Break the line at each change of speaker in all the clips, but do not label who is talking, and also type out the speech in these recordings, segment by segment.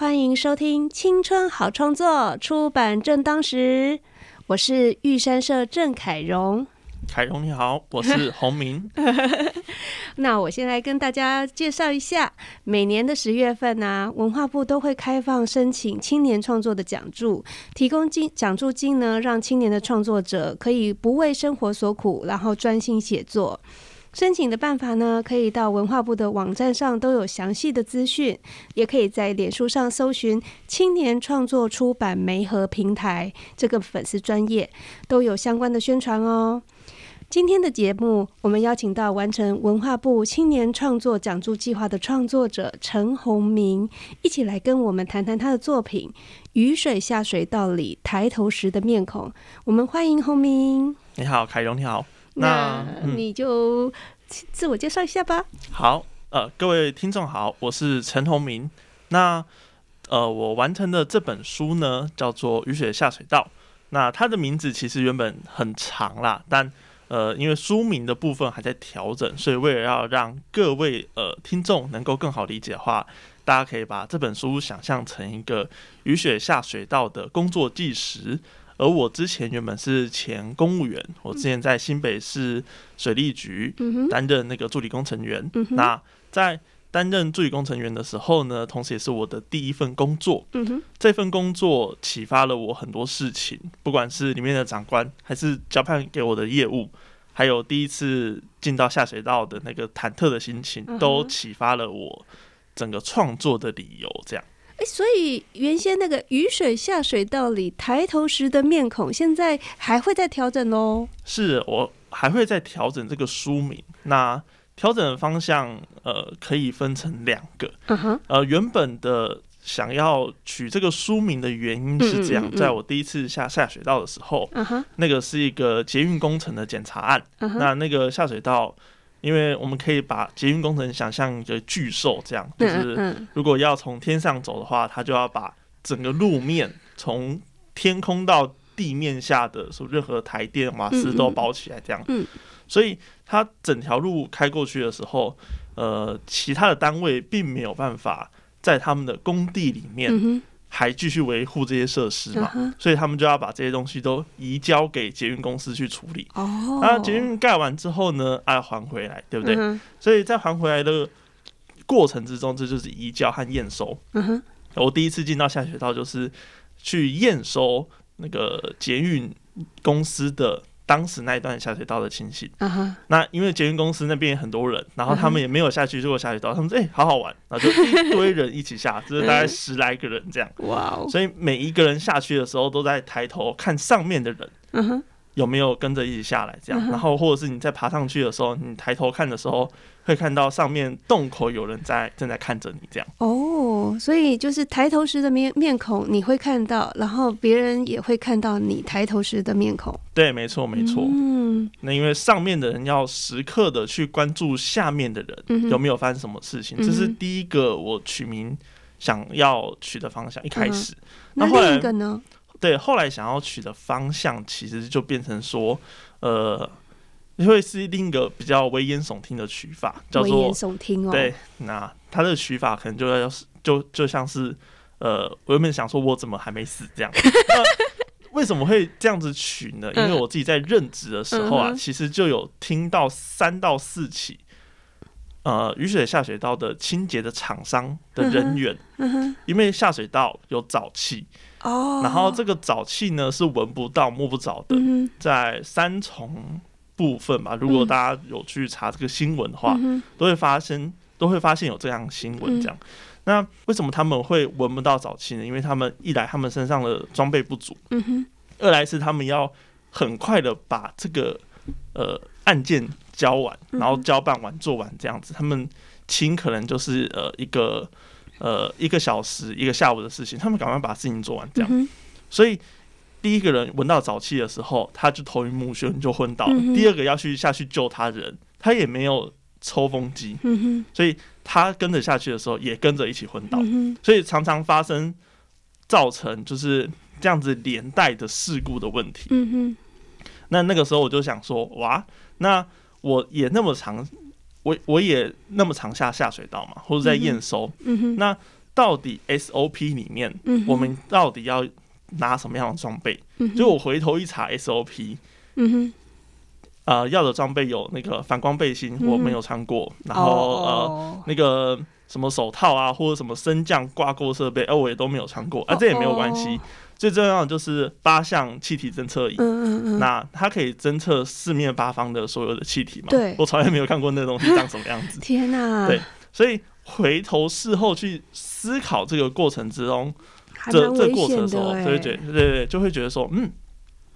欢迎收听《青春好创作》，出版正当时。我是玉山社郑凯荣。
凯荣你好，我是洪明。
那我先来跟大家介绍一下，每年的十月份呢，文化部都会开放申请青年创作的奖助，提供金奖助金呢，让青年的创作者可以不为生活所苦，然后专心写作。申请的办法呢，可以到文化部的网站上都有详细的资讯，也可以在脸书上搜寻“青年创作出版媒合平台”这个粉丝专业，都有相关的宣传哦。今天的节目，我们邀请到完成文化部青年创作讲助计划的创作者陈宏明，一起来跟我们谈谈他的作品《雨水下水道里抬头时的面孔》。我们欢迎宏明。
你好，凯荣，你好。
那你就自我介绍一下吧。
好，呃，各位听众好，我是陈宏明。那呃，我完成的这本书呢，叫做《雨雪下水道》。那它的名字其实原本很长啦，但呃，因为书名的部分还在调整，所以为了要让各位呃听众能够更好理解的话，大家可以把这本书想象成一个雨雪下水道的工作纪实。而我之前原本是前公务员，我之前在新北市水利局担任那个助理工程员。那在担任助理工程员的时候呢，同时也是我的第一份工作。这份工作启发了我很多事情，不管是里面的长官，还是交判给我的业务，还有第一次进到下水道的那个忐忑的心情，都启发了我整个创作的理由。这样。
哎，所以原先那个雨水下水道里抬头时的面孔，现在还会再调整哦？
是我还会再调整这个书名。那调整的方向，呃，可以分成两个。嗯哼。呃，原本的想要取这个书名的原因是这样：在我第一次下下水道的时候，嗯哼，那个是一个捷运工程的检查案。嗯那那个下水道。因为我们可以把捷运工程想象一个巨兽，这样就是如果要从天上走的话，它就要把整个路面从天空到地面下的所任何台电瓦斯都包起来，这样。所以它整条路开过去的时候，呃，其他的单位并没有办法在他们的工地里面。还继续维护这些设施嘛，所以他们就要把这些东西都移交给捷运公司去处理。哦，那捷运盖完之后呢，要还回来，对不对？所以在还回来的过程之中，这就是移交和验收。嗯哼，我第一次进到下水道，就是去验收那个捷运公司的。当时那一段下水道的情形，那因为捷运公司那边也很多人，然后他们也没有下去做下水道，他们说：“哎，好好玩。”然后就一堆人一起下，就是大概十来个人这样。哇哦！所以每一个人下去的时候，都在抬头看上面的人。嗯哼。有没有跟着一起下来？这样，然后或者是你在爬上去的时候，你抬头看的时候，会看到上面洞口有人在正在看着你，这样。
哦，所以就是抬头时的面面孔你会看到，然后别人也会看到你抬头时的面孔。
对，没错，没错。嗯，那因为上面的人要时刻的去关注下面的人有没有发生什么事情，这是第一个我取名想要取的方向。一开始，
那另一个呢？
对，后来想要取的方向，其实就变成说，呃，会是另一个比较危言耸听的取法，叫做
危言耸听哦。
对，那他的取法可能就要是，就就像是，呃，我原本想说，我怎么还没死这样？为什么会这样子取呢？因为我自己在任职的时候啊，其实就有听到三到四起，呃，雨水下水道的清洁的厂商的人员，因为下水道有沼气。哦，然后这个沼气呢是闻不到、摸不着的，在三重部分吧。如果大家有去查这个新闻的话，都会发生，都会发现有这样新闻。这样，那为什么他们会闻不到沼气呢？因为他们一来他们身上的装备不足，嗯哼；二来是他们要很快的把这个呃案件交完，然后交办完做完这样子。他们亲可能就是呃一个。呃一个小时一个下午的事情，他们赶快把事情做完，这样。所以第一个人闻到沼气的时候，他就头晕目眩，就昏倒了。第二个要去下去救他人，他也没有抽风机，所以他跟着下去的时候也跟着一起昏倒。所以常常发生造成就是这样子连带的事故的问题。那那个时候我就想说，哇，那我也那么长，我我也那么长下下水道嘛，或者在验收。那到底 SOP 里面，我们到底要拿什么样的装备？就我回头一查 SOP，嗯哼，呃，要的装备有那个反光背心，我没有穿过，然后呃，那个什么手套啊，或者什么升降挂钩设备，哎，我也都没有穿过，啊，这也没有关系。最重要的就是八项气体侦测仪，嗯嗯嗯，那它可以侦测四面八方的所有的气体嘛？
对，
我从来没有看过那东西长什么样子。
天哪！
对，所以回头事后去思考这个过程之中，这这过程的时候，就会觉对对，就会觉得说，嗯，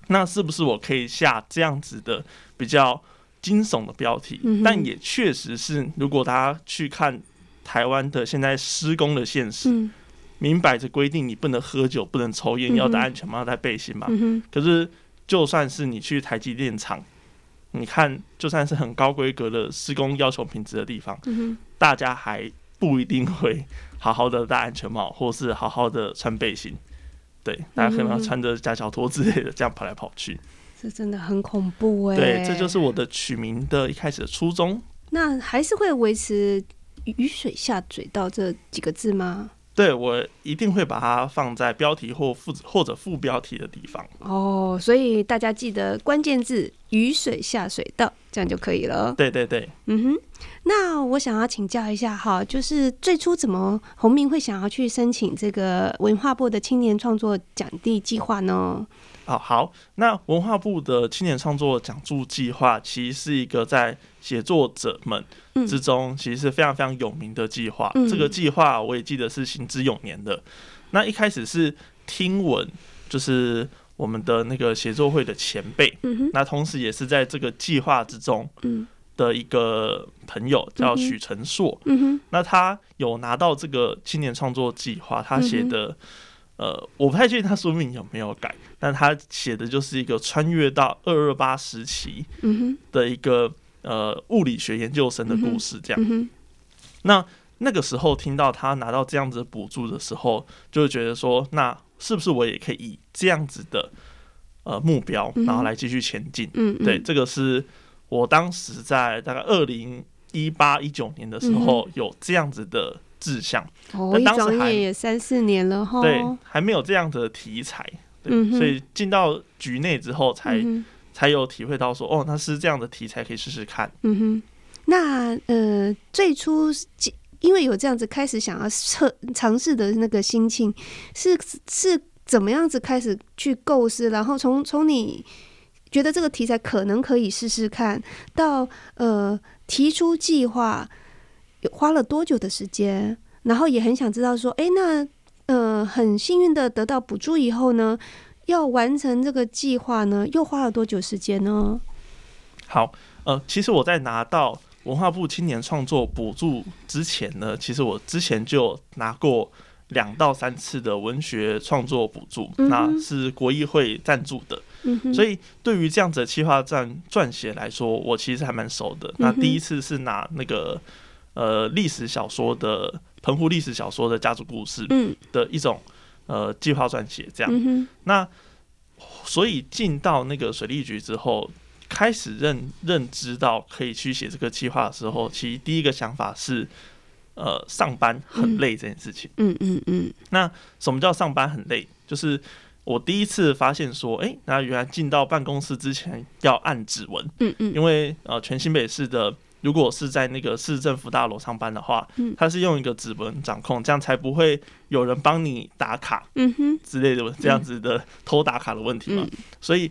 那是不是我可以下这样子的比较惊悚的标题？但也确实是，如果大家去看台湾的现在施工的现实。明摆着规定，你不能喝酒，不能抽烟，要戴安全帽，要戴背心嘛。可是，就算是你去台积电厂，你看，就算是很高规格的施工要求品质的地方，大家还不一定会好好的戴安全帽，或是好好的穿背心。对，大家可能要穿着夹脚拖之类的，这样跑来跑去。
这真的很恐怖哎。
对，这就是我的取名的一开始的初衷。
那还是会维持“雨水下水道”这几个字吗？
对，我一定会把它放在标题或副或者副标题的地方。
哦，所以大家记得关键字“雨水下水道”，这样就可以了。
对对对，
嗯哼。那我想要请教一下哈，就是最初怎么洪明会想要去申请这个文化部的青年创作奖励计划呢？
哦，好，那文化部的青年创作奖助计划其实是一个在写作者们之中，其实是非常非常有名的计划。这个计划我也记得是行之有年的。那一开始是听闻，就是我们的那个写作会的前辈，那同时也是在这个计划之中的一个朋友叫许成硕。那他有拿到这个青年创作计划，他写的。呃，我不太确定他书名有没有改，但他写的就是一个穿越到二二八时期的一个呃物理学研究生的故事，这样。那那个时候听到他拿到这样子的补助的时候，就会觉得说，那是不是我也可以以这样子的呃目标，然后来继续前进？嗯，对，这个是我当时在大概二零一八一九年的时候有这样子的。志向，
哦，一转眼也三四年了哈。
对，还没有这样的题材，对，所以进到局内之后，才才有体会到说，哦，那是这样的题材可以试试看。
嗯哼，那呃，最初因为有这样子开始想要测尝试的那个心情，是是怎么样子开始去构思，然后从从你觉得这个题材可能可以试试看到呃提出计划。花了多久的时间？然后也很想知道说，哎，那呃，很幸运的得到补助以后呢，要完成这个计划呢，又花了多久时间呢？
好，呃，其实我在拿到文化部青年创作补助之前呢，其实我之前就拿过两到三次的文学创作补助，那是国议会赞助的，所以对于这样子的企划撰撰写来说，我其实还蛮熟的。那第一次是拿那个。呃，历史小说的澎湖历史小说的家族故事的一种呃计划撰写，这样。那所以进到那个水利局之后，开始认认知到可以去写这个计划的时候，其实第一个想法是，呃，上班很累这件事情。嗯嗯嗯。那什么叫上班很累？就是我第一次发现说，哎，那原来进到办公室之前要按指纹。嗯嗯。因为呃，全新北市的。如果是在那个市政府大楼上班的话，嗯，他是用一个指纹掌控，这样才不会有人帮你打卡，嗯哼之类的这样子的偷打卡的问题嘛。所以，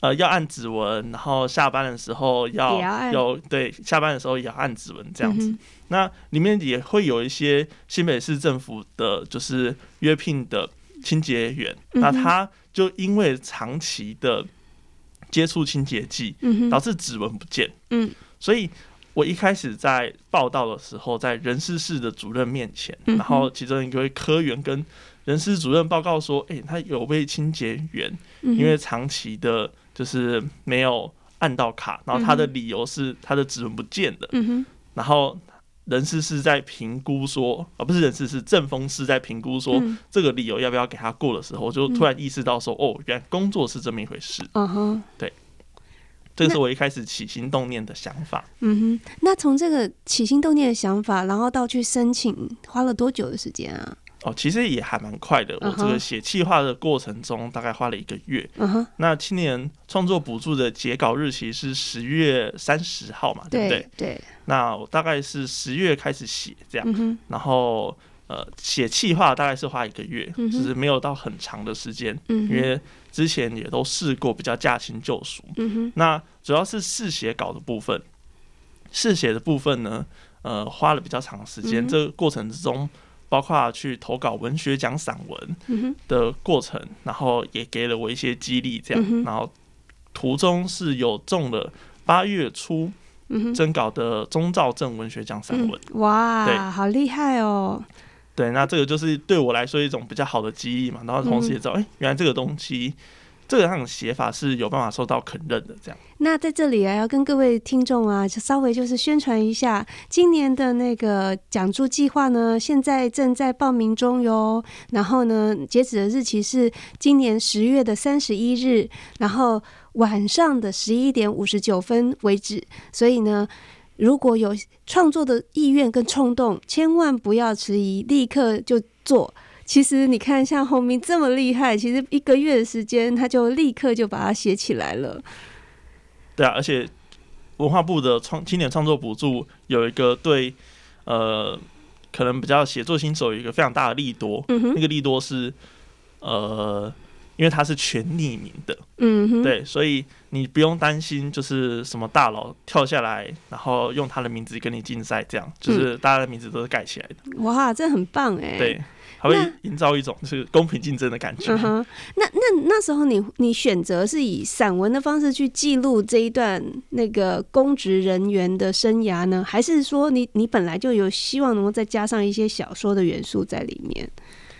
呃，要按指纹，然后下班的时候要有对下班的时候也要按指纹这样子。那里面也会有一些新北市政府的，就是约聘的清洁员，那他就因为长期的接触清洁剂，导致指纹不见，嗯，所以。我一开始在报道的时候，在人事室的主任面前，然后其中一位科员跟人事主任报告说：“哎，他有被清洁员，因为长期的就是没有按到卡，然后他的理由是他的指纹不见了。”然后人事是在评估说，而不是人事是正风是在评估说这个理由要不要给他过的时候，我就突然意识到说：“哦，原来工作是这么一回事。”嗯哼，对。这个是我一开始起心动念的想法。
嗯哼，那从这个起心动念的想法，然后到去申请，花了多久的时间啊？
哦，其实也还蛮快的。我这个写企划的过程中，大概花了一个月。嗯哼，那青年创作补助的截稿日期是十月三十号嘛？对不对？
对。
那我大概是十月开始写这样，然后呃，写企划大概是花一个月，只是没有到很长的时间，因为。之前也都试过比较驾轻就熟，那主要是试写稿的部分，试写的部分呢，呃，花了比较长时间。这个过程之中，包括去投稿文学奖散文的过程，然后也给了我一些激励。这样，然后途中是有中了八月初征稿的中兆镇文学奖散文。
哇，好厉害哦！
对，那这个就是对我来说一种比较好的记忆嘛，然后同时也知道，哎，原来这个东西，这个样写法是有办法受到肯认的。这样，
那在这里啊，要跟各位听众啊，稍微就是宣传一下，今年的那个讲座计划呢，现在正在报名中哟。然后呢，截止的日期是今年十月的三十一日，然后晚上的十一点五十九分为止。所以呢。如果有创作的意愿跟冲动，千万不要迟疑，立刻就做。其实你看，像洪明这么厉害，其实一个月的时间，他就立刻就把它写起来了。
对啊，而且文化部的创青年创作补助有一个对呃，可能比较写作新手有一个非常大的利多。嗯哼，那个利多是呃。因为它是全匿名的，嗯哼，对，所以你不用担心，就是什么大佬跳下来，然后用他的名字跟你竞赛，这样，就是大家的名字都是盖起来的。
哇，这很棒哎！
对，还会营造一种是公平竞争的感觉。嗯哼，
那那那时候你你选择是以散文的方式去记录这一段那个公职人员的生涯呢，还是说你你本来就有希望能够再加上一些小说的元素在里面？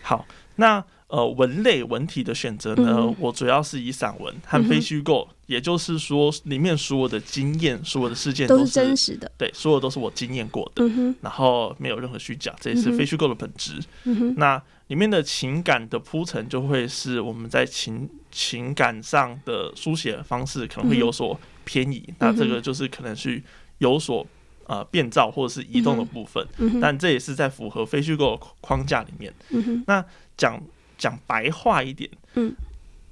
好，那。呃，文类文体的选择呢，我主要是以散文和非虚构，也就是说，里面所有的经验、所有的事件
都是真实的，
对，所有都是我经验过的，然后没有任何虚假，这也是非虚构的本质。那里面的情感的铺陈，就会是我们在情情感上的书写方式可能会有所偏移，那这个就是可能是有所呃变造或者是移动的部分，但这也是在符合非虚构框架里面。那讲。讲白话一点，嗯，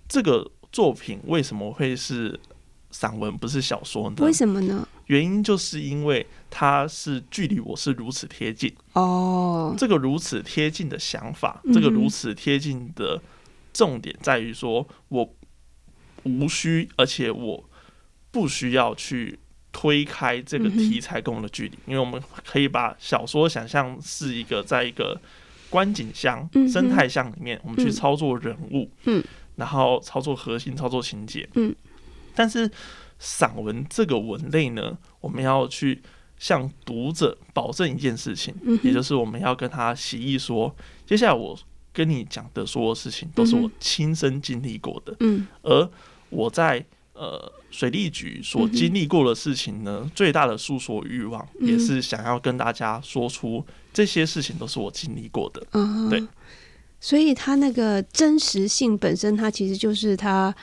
这个作品为什么会是散文不是小说呢？
为什么呢？
原因就是因为它是距离我是如此贴近哦。这个如此贴近的想法，这个如此贴近的重点在于说，我无需，而且我不需要去推开这个题材跟我的距离，因为我们可以把小说想象是一个在一个。观景箱、生态箱里面，我们去操作人物，嗯，然后操作核心、操作情节，嗯。但是散文这个文类呢，我们要去向读者保证一件事情，也就是我们要跟他协议说，接下来我跟你讲的所有事情都是我亲身经历过的，嗯。而我在呃水利局所经历过的事情呢，最大的诉说欲望，也是想要跟大家说出。这些事情都是我经历过的，嗯，对，
所以它那个真实性本身，它其实就是它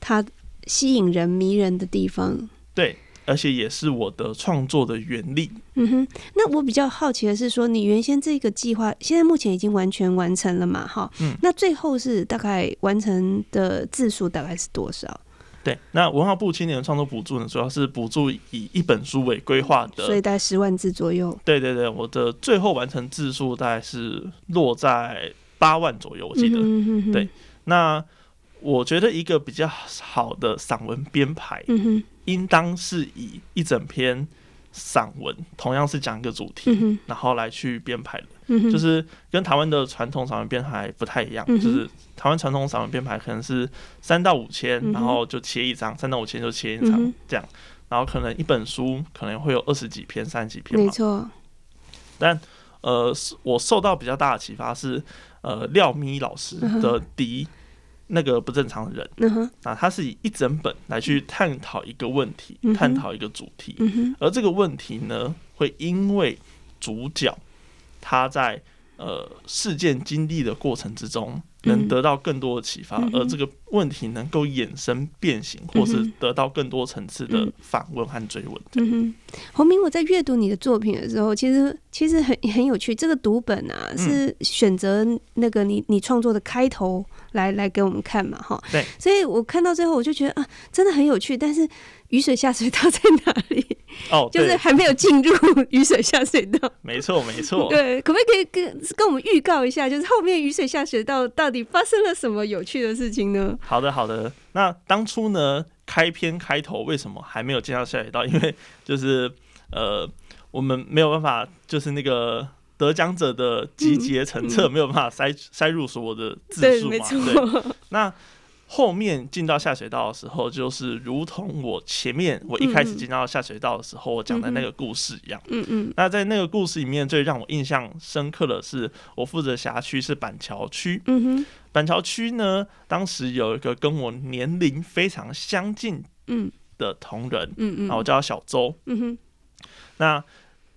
它吸引人迷人的地方，
对，而且也是我的创作的原力。
嗯哼，那我比较好奇的是，说你原先这个计划现在目前已经完全完成了嘛？哈，嗯，那最后是大概完成的字数大概是多少？
对，那文化部青年创作补助呢，主要是补助以一本书为规划的，
所以大概十万字左右。
对对对，我的最后完成字数大概是落在八万左右，我记得。对，那我觉得一个比较好的散文编排，应当是以一整篇。散文同样是讲一个主题，然后来去编排的，就是跟台湾的传统散文编排不太一样。就是台湾传统散文编排可能是三到五千，然后就切一张，三到五千就切一张这样。然后可能一本书可能会有二十几篇、三十几篇，
没错。
但呃，我受到比较大的启发是，呃，廖咪老师的第一那个不正常的人，啊，他是以一整本来去探讨一个问题，探讨一个主题，
嗯，
而这个问题呢，会因为主角他在呃事件经历的过程之中。能得到更多的启发，而这个问题能够衍生变形，或是得到更多层次的反问和追问。
嗯哼，洪明，我在阅读你的作品的时候，其实其实很很有趣。这个读本啊，是选择那个你你创作的开头来来给我们看嘛，哈。
对，
所以我看到最后，我就觉得啊，真的很有趣，但是。雨水下水道在哪里？
哦，
就是还没有进入雨水下水道。
没错，没错。
对，可不可以跟跟我们预告一下，就是后面雨水下水道到底发生了什么有趣的事情呢？
好的，好的。那当初呢，开篇开头为什么还没有进到下水道？因为就是呃，我们没有办法，就是那个得奖者的集结成册没有办法塞塞入所有的字数嘛？对，那。后面进到下水道的时候，就是如同我前面我一开始进到下水道的时候，我讲的那个故事一样。
嗯嗯。
那在那个故事里面，最让我印象深刻的是，我负责辖区是板桥区。
嗯哼。
板桥区呢，当时有一个跟我年龄非常相近的同仁。
嗯嗯。
然后我叫他小周。
嗯哼。
那。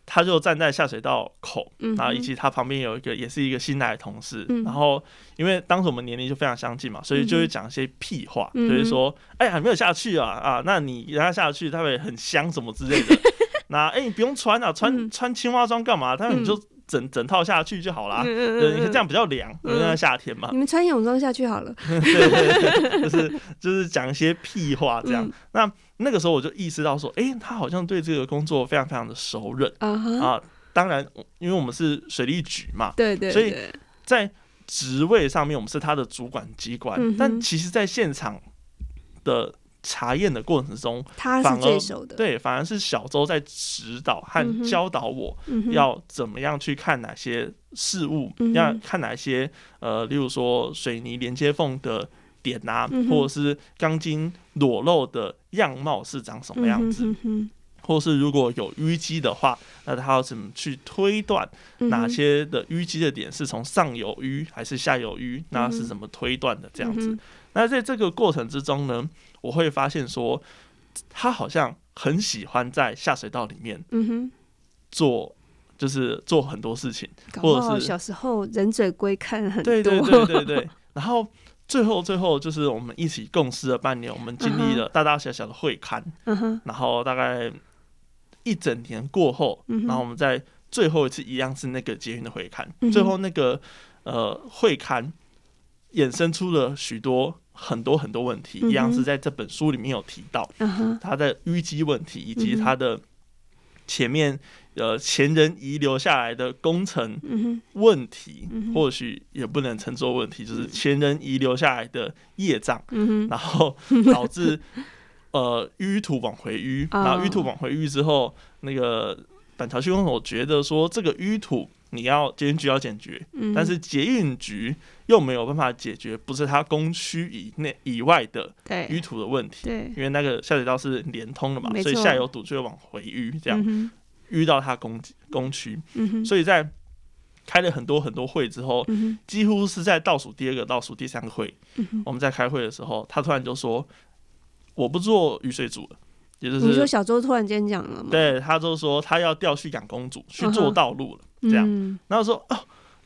他就站在下水道口，然后以及他旁边有一个也是一个新来的同事，然后因为当时我们年龄就非常相近嘛，所以就会讲一些屁话，就是说，哎呀，没有下去啊啊，那你让他下去，他会很香什么之类的。那哎，你不用穿啊，穿穿青蛙装干嘛？他说你就。整整套下去就好啦，对，你看这样比较凉，因为夏天嘛。
你们穿泳装下去好了。
对 对对，就是就是讲一些屁话这样。那那个时候我就意识到说，哎，他好像对这个工作非常非常的熟稔啊。当然，因为我们是水利局嘛，
对对，
所以在职位上面我们是他的主管机关，但其实在现场的。查验的过程中，
他是最熟的。
对，反而是小周在指导和教导我，要怎么样去看哪些事物，要看哪些呃，例如说水泥连接缝的点啊，或者是钢筋裸露的样貌是长什么样子，或是如果有淤积的话，那他要怎么去推断哪些的淤积的点是从上游淤还是下游淤？那是怎么推断的？这样子。那在这个过程之中呢？我会发现说，他好像很喜欢在下水道里面，
嗯哼，
做就是做很多事情，或者是
小时候忍嘴龟看很多，
对对对对对。然后最后最后就是我们一起共事了半年，我们经历了大大小小的会刊，
嗯哼。
然后大概一整年过后，然后我们在最后一次一样是那个捷运的会刊，最后那个呃会刊衍生出了许多。很多很多问题，一样是在这本书里面有提到，他的淤积问题，以及他的前面呃前人遗留下来的工程问题，或许也不能称作问题，就是前人遗留下来的业障，然后导致 呃淤土往回淤，然后淤土往回淤之后，那个板桥区公所觉得说这个淤土。你要捷运局要解决，但是捷运局又没有办法解决，不是它工区以内以外的淤土的问题，
对，
因为那个下水道是连通的嘛，所以下游堵就会往回淤，这样淤到它工工区，所以在开了很多很多会之后，几乎是在倒数第二个、倒数第三个会，我们在开会的时候，他突然就说：“我不做雨水组了。”也就是
你说小周突然间讲了吗？
对，他就说他要调去养公主去做道路了。这样，然后说哦，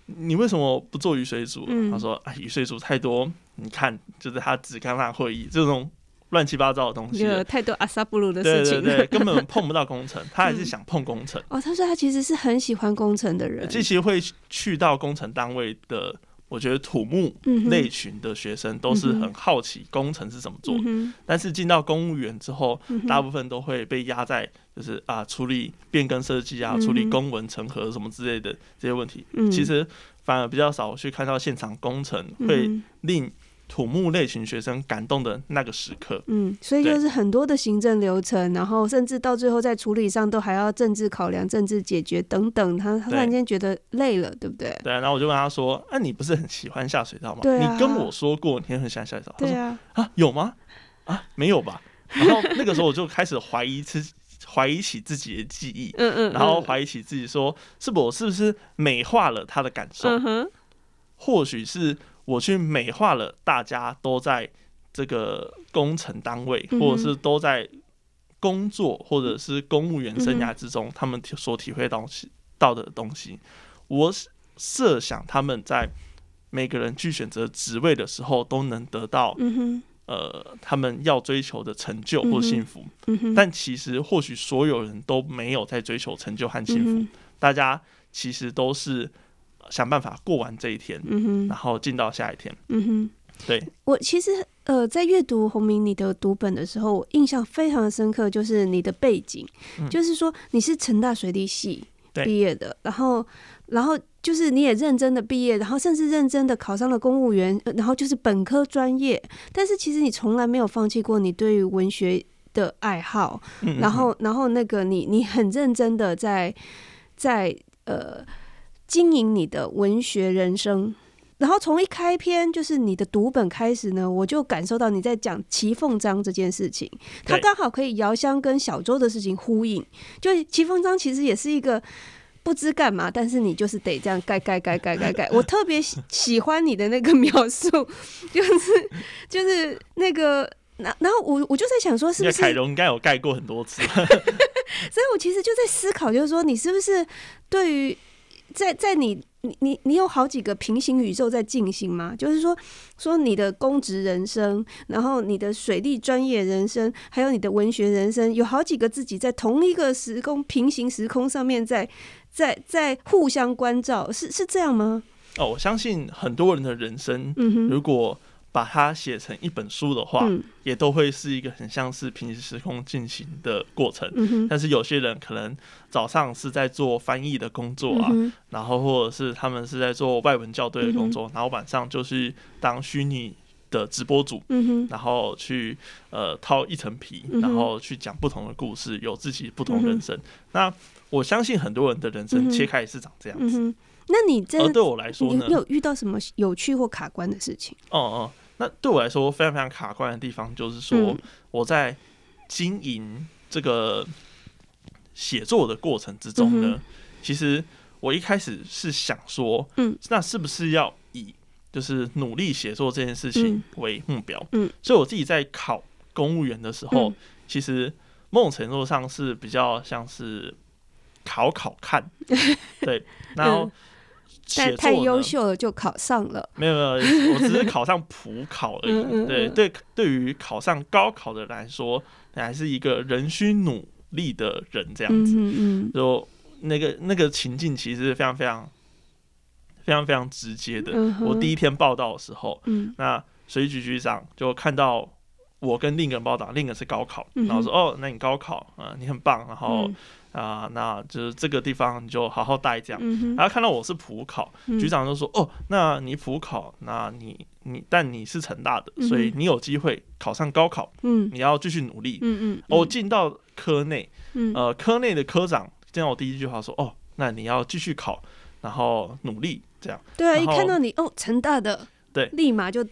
你为什么不做雨水组？他说啊，雨水组太多，你看，就是他只看那会议这种乱七八糟的东西，
有太多阿萨布鲁的事
情，对对对，根本碰不到工程。他还是想碰工程。
哦，他说他其实是很喜欢工程的人，
这其实会去到工程单位的。我觉得土木类群的学生都是很好奇工程是怎么做，但是进到公务员之后，大部分都会被压在就是啊处理变更设计啊，处理公文成核什么之类的这些问题。其实反而比较少去看到现场工程会令。土木类型学生感动的那个时刻，
嗯，所以就是很多的行政流程，然后甚至到最后在处理上都还要政治考量、政治解决等等。他突然间觉得累了，对不对？
对，然后我就问他说：“那你不是很喜欢下水道吗？
对
你跟我说过你很喜欢下水道。”
对啊，
啊，有吗？啊，没有吧？然后那个时候我就开始怀疑自怀疑起自己的记忆，嗯嗯，然后怀疑起自己说，是不我是不是美化了他的感受？或许是我去美化了大家都在这个工程单位，或者是都在工作，或者是公务员生涯之中，他们所体会到西到的东西，我设想他们在每个人去选择职位的时候，都能得到。呃，他们要追求的成就或幸福，但其实或许所有人都没有在追求成就和幸福，大家其实都是想办法过完这一天，嗯哼。然后进到下一天。嗯哼，对。
我其实呃，在阅读洪明你的读本的时候，我印象非常的深刻，就是你的背景，就是说你是成大水利系毕业的，然后。然后就是你也认真的毕业，然后甚至认真的考上了公务员，然后就是本科专业。但是其实你从来没有放弃过你对于文学的爱好，然后然后那个你你很认真的在在呃经营你的文学人生。然后从一开篇就是你的读本开始呢，我就感受到你在讲齐凤章这件事情，它刚好可以遥相跟小周的事情呼应。就齐凤章其实也是一个。不知干嘛，但是你就是得这样盖盖盖盖盖盖。我特别喜喜欢你的那个描述，就是就是那个，然然后我我就在想说，是不是
凯荣应该有盖过很多次？所
以我其实就在思考，就是说你是不是对于在在你。你你你有好几个平行宇宙在进行吗？就是说说你的公职人生，然后你的水利专业人生，还有你的文学人生，有好几个自己在同一个时空平行时空上面在在在互相关照，是是这样吗？
哦，我相信很多人的人生，嗯如果。把它写成一本书的话，也都会是一个很像是平行时空进行的过程。但是有些人可能早上是在做翻译的工作啊，然后或者是他们是在做外文校对的工作，然后晚上就是当虚拟的直播主，然后去呃掏一层皮，然后去讲不同的故事，有自己不同人生。那我相信很多人的人生切开也是长这样子。
那你这
对我来说呢？
你有遇到什么有趣或卡关的事情？
哦哦。那对我来说非常非常卡关的地方，就是说我在经营这个写作的过程之中呢，其实我一开始是想说，嗯，那是不是要以就是努力写作这件事情为目标？嗯，所以我自己在考公务员的时候，其实某种程度上是比较像是考考看，对，然后。
但太优秀了就考上了，
没有没有，我只是考上普考而已。对对，对于考上高考的来说，你还是一个仍需努力的人这样子。嗯嗯，就那个那个情境其实是非常非常非常非常直接的。我第一天报道的时候，那水局局长就看到我跟另一个人报道，另一个是高考，然后说：“哦，那你高考啊，你很棒。”然后。啊，那就是这个地方你就好好待这样。然后看到我是普考，局长就说：“哦，那你普考，那你你但你是成大的，所以你有机会考上高考。嗯，你要继续努力。嗯嗯，我进到科内，呃，科内的科长见到我第一句话说：哦，那你要继续考，然后努力这样。
对啊，一看到你哦，成大的，
对，
立马就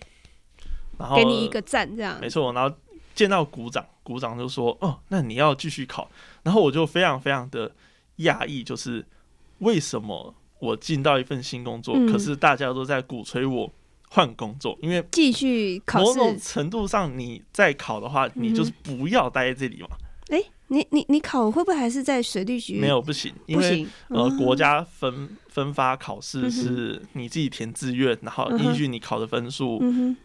然后给你一个赞这样。
没错，然后见到股长，股长就说：哦，那你要继续考。然后我就非常非常的讶异，就是为什么我进到一份新工作，可是大家都在鼓吹我换工作，因为
继续考
某种程度上，你再考的话，你就是不要待在这里嘛。
哎。你你你考会不会还是在水利局？
没有不行，因为呃国家分分发考试是你自己填志愿，然后依据你考的分数，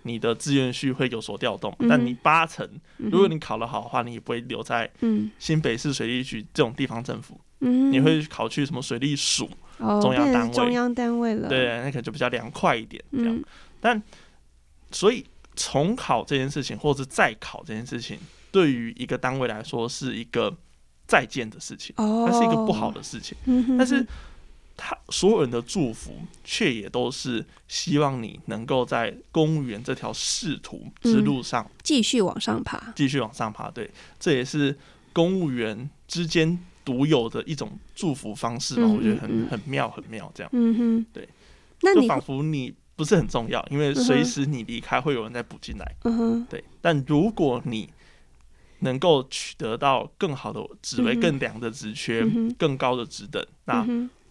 你的志愿序会有所调动。但你八成，如果你考得好的话，你也不会留在新北市水利局这种地方政府，你会考去什么水利署中央单位？
中央单位了，
对，那可能就比较凉快一点这样。但所以重考这件事情，或者是再考这件事情。对于一个单位来说，是一个再见的事情，它是一个不好的事情。但是，他所有人的祝福，却也都是希望你能够在公务员这条仕途之路上
继续往上爬，
继续往上爬。对，这也是公务员之间独有的一种祝福方式嘛？我觉得很很妙，很妙。这样，嗯哼，对。
那你
仿佛你不是很重要，因为随时你离开，会有人再补进来。嗯哼，对。但如果你能够取得到更好的职位、更良的职缺、更高的职等。那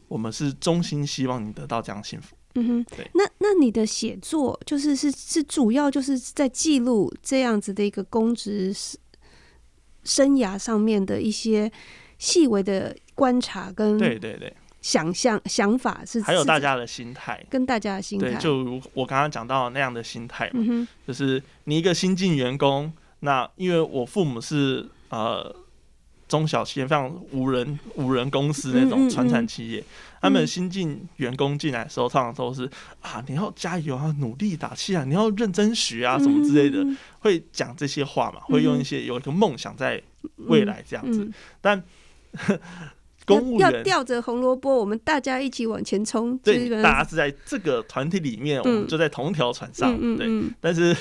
我们是衷心希望你得到这样幸福。
嗯哼，对。那那你的写作就是是是主要就是在记录这样子的一个公职生涯上面的一些细微的观察跟
对对对。
想象想法是
还有大家的心态。
跟大家的心态，
就如我刚刚讲到那样的心态嘛，就是你一个新进员工，那因为我父母是呃。中小企业非常无人无人公司那种传产企业，他们新进员工进来的时候，通常都是啊，你要加油啊，努力打气啊，你要认真学啊，什么之类的，会讲这些话嘛，会用一些有一个梦想在未来这样子。但公务员
要吊着红萝卜，我们大家一起往前冲。
对，大家是在这个团体里面，我们就在同一条船上。对，但是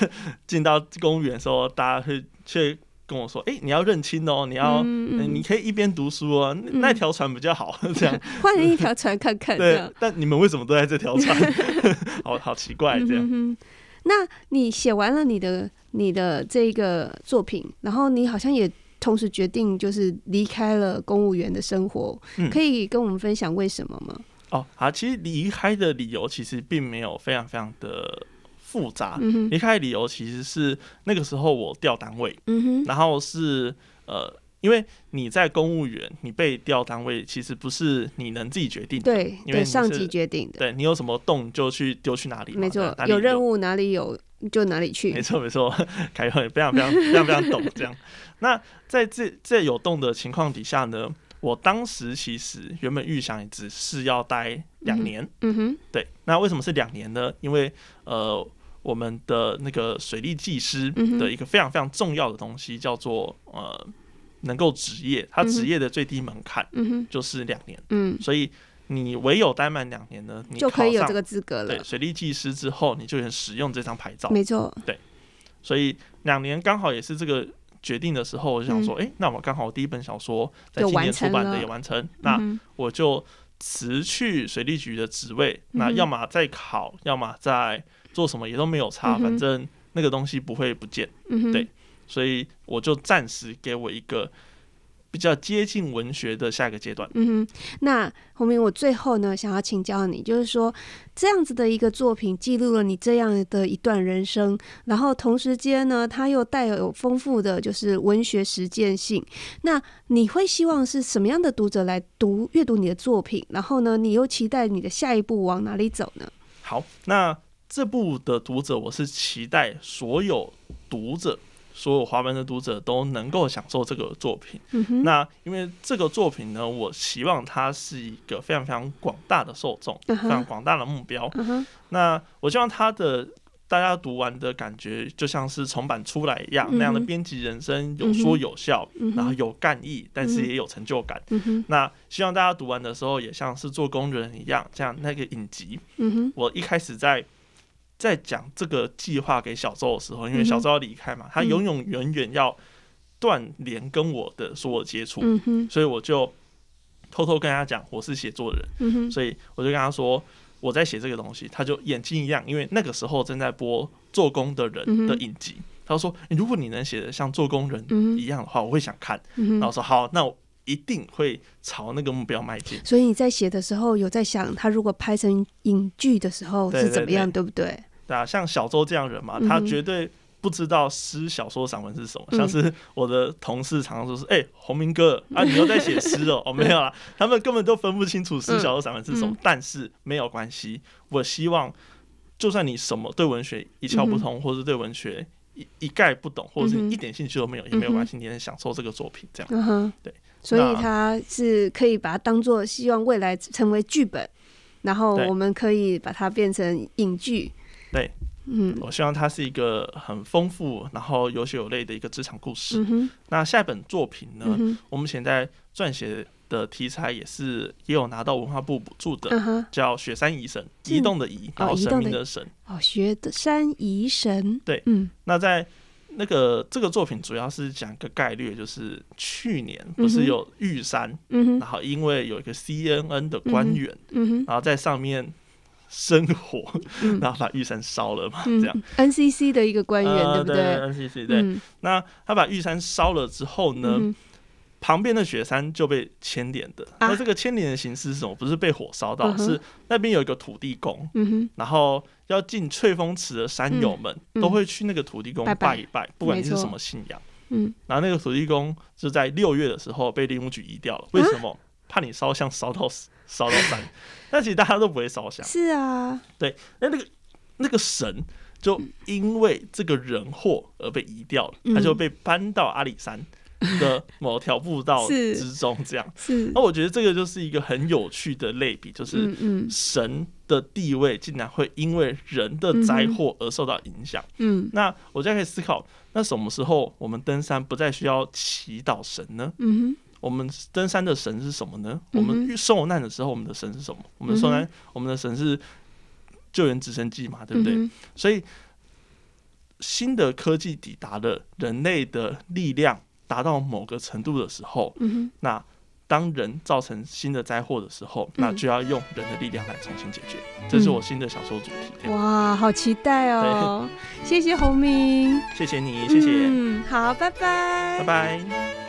进到公务员的时候，大家会却。跟我说，哎，你要认清哦，你要，你可以一边读书哦，那条船比较好，这样
换一条船看看。对，
但你们为什么都在这条船？好好奇怪这样。
嗯那你写完了你的你的这个作品，然后你好像也同时决定就是离开了公务员的生活，可以跟我们分享为什么吗？
哦，好，其实离开的理由其实并没有非常非常的。复杂，离开的理由其实是那个时候我调单位，然后是呃，因为你在公务员，你被调单位其实不是你能自己决定的，
对，因为上级决定的，
对你有什么动就去丢去哪里，
没错，有任务哪里有就哪里去，
没错没错，凯文非常非常非常非常懂这样。那在这这有动的情况底下呢，我当时其实原本预想只是要待两年，嗯哼，对，那为什么是两年呢？因为呃。我们的那个水利技师的一个非常非常重要的东西，叫做呃，能够职业。他职业的最低门槛就是两年。嗯，所以你唯有待满两年呢，你
就可以有这个资格了。
对，水利技师之后，你就能使用这张牌照。
没错。
对，所以两年刚好也是这个决定的时候，我就想说，哎，那我刚好我第一本小说在今年出版的也完成，那我就辞去水利局的职位，那要么再考，要么再。做什么也都没有差，反正那个东西不会不见，对，所以我就暂时给我一个比较接近文学的下一个阶段。
嗯哼，那洪明，我最后呢想要请教你，就是说这样子的一个作品记录了你这样的一段人生，然后同时间呢，它又带有丰富的就是文学实践性。那你会希望是什么样的读者来读阅读你的作品？然后呢，你又期待你的下一步往哪里走呢？
好，那。这部的读者，我是期待所有读者，所有华文的读者都能够享受这个作品。那因为这个作品呢，我希望它是一个非常非常广大的受众，非常广大的目标。那我希望它的大家读完的感觉，就像是重版出来一样，那样的编辑人生有说有笑，然后有干意，但是也有成就感。那希望大家读完的时候，也像是做工人一样，这样那个影集。我一开始在。在讲这个计划给小周的时候，因为小周要离开嘛，他永永远远要断联跟我的所有接触，所以我就偷偷跟他讲我是写作人，所以我就跟他说我在写这个东西，他就眼睛一亮，因为那个时候正在播做工的人的影集，他说如果你能写的像做工人一样的话，我会想看，然后说好，那我。一定会朝那个目标迈进。
所以你在写的时候有在想，他如果拍成影剧的时候是怎么样，对不对？
对啊，像小周这样人嘛，他绝对不知道诗、小说、散文是什么。像是我的同事常常说是：“哎，洪明哥啊，你又在写诗哦？”哦，没有啦，他们根本都分不清楚诗、小说、散文是什么。但是没有关系，我希望，就算你什么对文学一窍不通，或是对文学一一概不懂，或者是一点兴趣都没有，也没有关系，你能享受这个作品，这样对。
所以他是可以把它当做希望未来成为剧本，然后我们可以把它变成影剧。
对，嗯，我希望它是一个很丰富，然后有血有泪的一个职场故事。那下一本作品呢？我们现在撰写的题材也是也有拿到文化部补助的，叫《雪山移神》，移动的移，然后神明的神。
哦，雪山移神。
对，嗯，那在。那个这个作品主要是讲一个概率，就是去年不是有玉山，然后因为有一个 CNN 的官员，然后在上面生火，然后把玉山烧了嘛，这样。
NCC 的一个官员，对不对
？NCC 对。那他把玉山烧了之后呢，旁边的雪山就被牵连的。那这个牵连的形式是什么？不是被火烧到，是那边有一个土地公，然后要进翠峰池的山友们都会去那个土地公拜一拜，不管你是什么信仰。嗯，然后那个土地公就在六月的时候被林务局移掉了，为什么？怕你烧香烧到烧到山，但其实大家都不会烧香。
是啊，
对，那那个那个神就因为这个人祸而被移掉了，他就被搬到阿里山的 某条步道之中，这样。
是，
那我觉得这个就是一个很有趣的类比，就是神的地位竟然会因为人的灾祸而受到影响。嗯，那我现在可以思考，那什么时候我们登山不再需要祈祷神呢？嗯哼。我们登山的神是什么呢？我们受难的时候，我们的神是什么？我们受难，我们的神是救援直升机嘛，对不对？所以新的科技抵达了人类的力量达到某个程度的时候，那当人造成新的灾祸的时候，那就要用人的力量来重新解决。这是我新的小说主题。
哇，好期待哦！谢谢洪明，
谢谢你，谢谢。
嗯，好，拜拜，
拜拜。